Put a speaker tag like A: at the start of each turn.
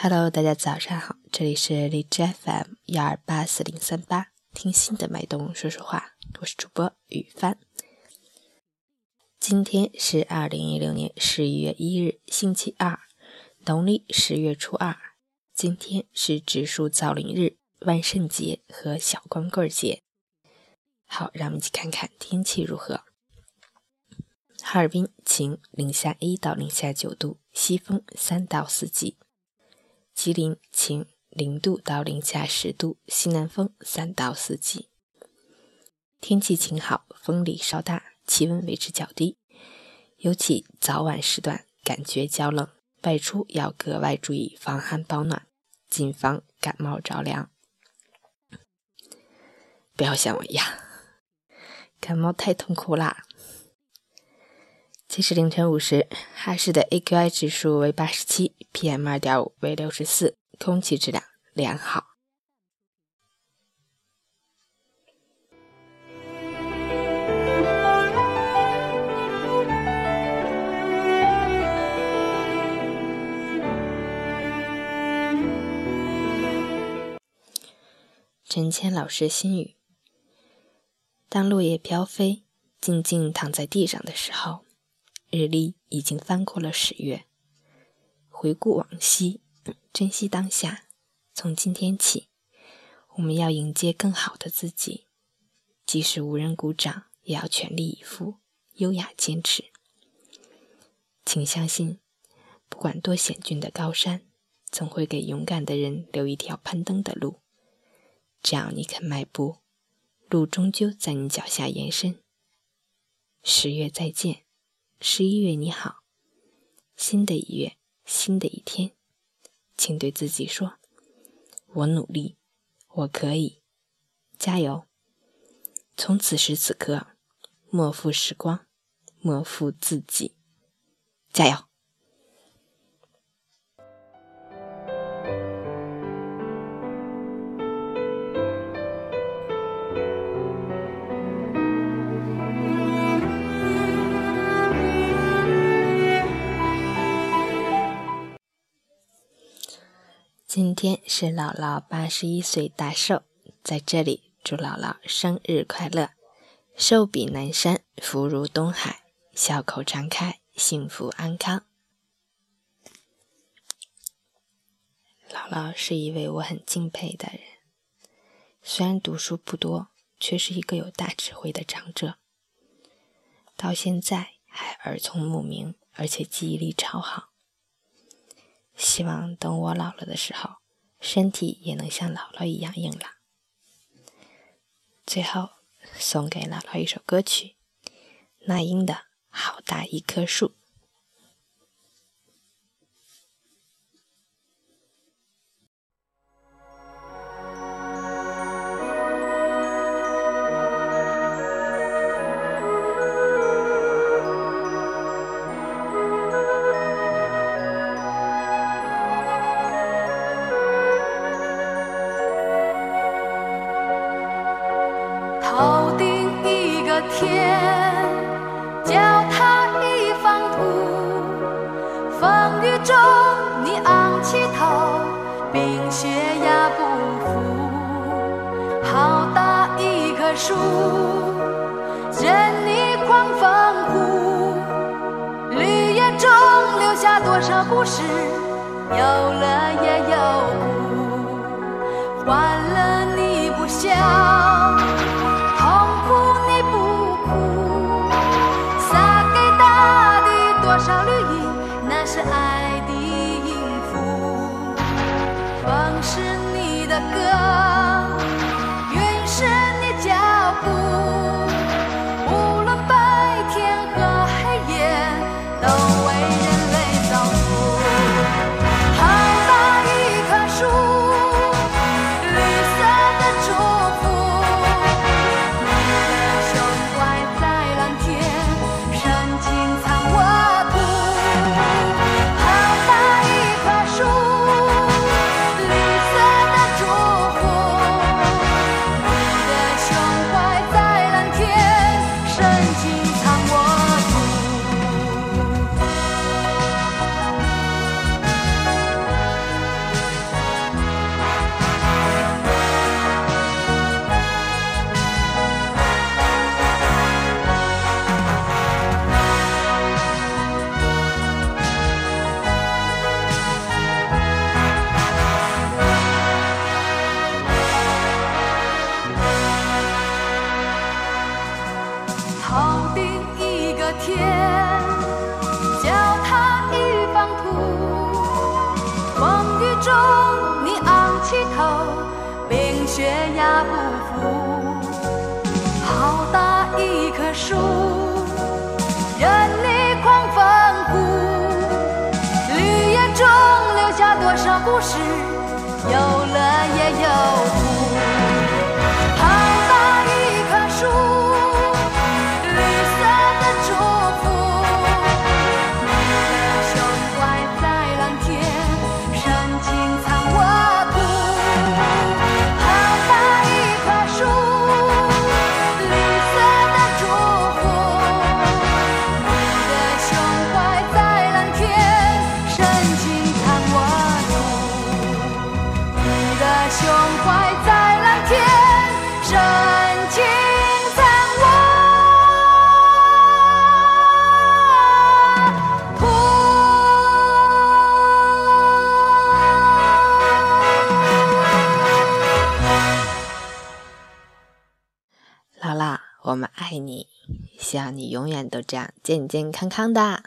A: Hello，大家早上好，这里是荔枝 FM 幺二八四零三八，听心的脉动说说话，我是主播雨帆。今天是二零一六年十一月一日，星期二，农历十月初二。今天是植树造林日、万圣节和小光棍节。好，让我们一起看看天气如何。哈尔滨晴，零下一到零下九度，西风三到四级。吉林晴，零度到零下十度，西南风三到四级。天气晴好，风力稍大，气温维持较低，尤其早晚时段感觉较冷，外出要格外注意防寒保暖，谨防感冒着凉。不要像我一样，感冒太痛苦啦。截至凌晨五时，哈市的 AQI 指数为八十七，PM 二点五为六十四，空气质量良好。陈谦老师心语：当落叶飘飞，静静躺在地上的时候。日历已经翻过了十月，回顾往昔，珍惜当下。从今天起，我们要迎接更好的自己，即使无人鼓掌，也要全力以赴，优雅坚持。请相信，不管多险峻的高山，总会给勇敢的人留一条攀登的路。只要你肯迈步，路终究在你脚下延伸。十月再见。十一月你好，新的一月，新的一天，请对自己说：“我努力，我可以，加油！”从此时此刻，莫负时光，莫负自己，加油！今天是姥姥八十一岁大寿，在这里祝姥姥生日快乐，寿比南山，福如东海，笑口常开，幸福安康。姥姥是一位我很敬佩的人，虽然读书不多，却是一个有大智慧的长者，到现在还耳聪目明，而且记忆力超好。希望等我老了的时候，身体也能像姥姥一样硬朗。最后送给姥姥一首歌曲，那英的《好大一棵树》。
B: 树任你狂风呼，绿叶中留下多少故事，有乐也有苦。欢乐你不笑，痛苦你不哭，撒给大地多少。不服。好大一棵树，任你狂风呼。绿叶中留下多少故事，有乐也有苦。好大一棵树，
A: 我们爱你，希望你永远都这样健健康康的。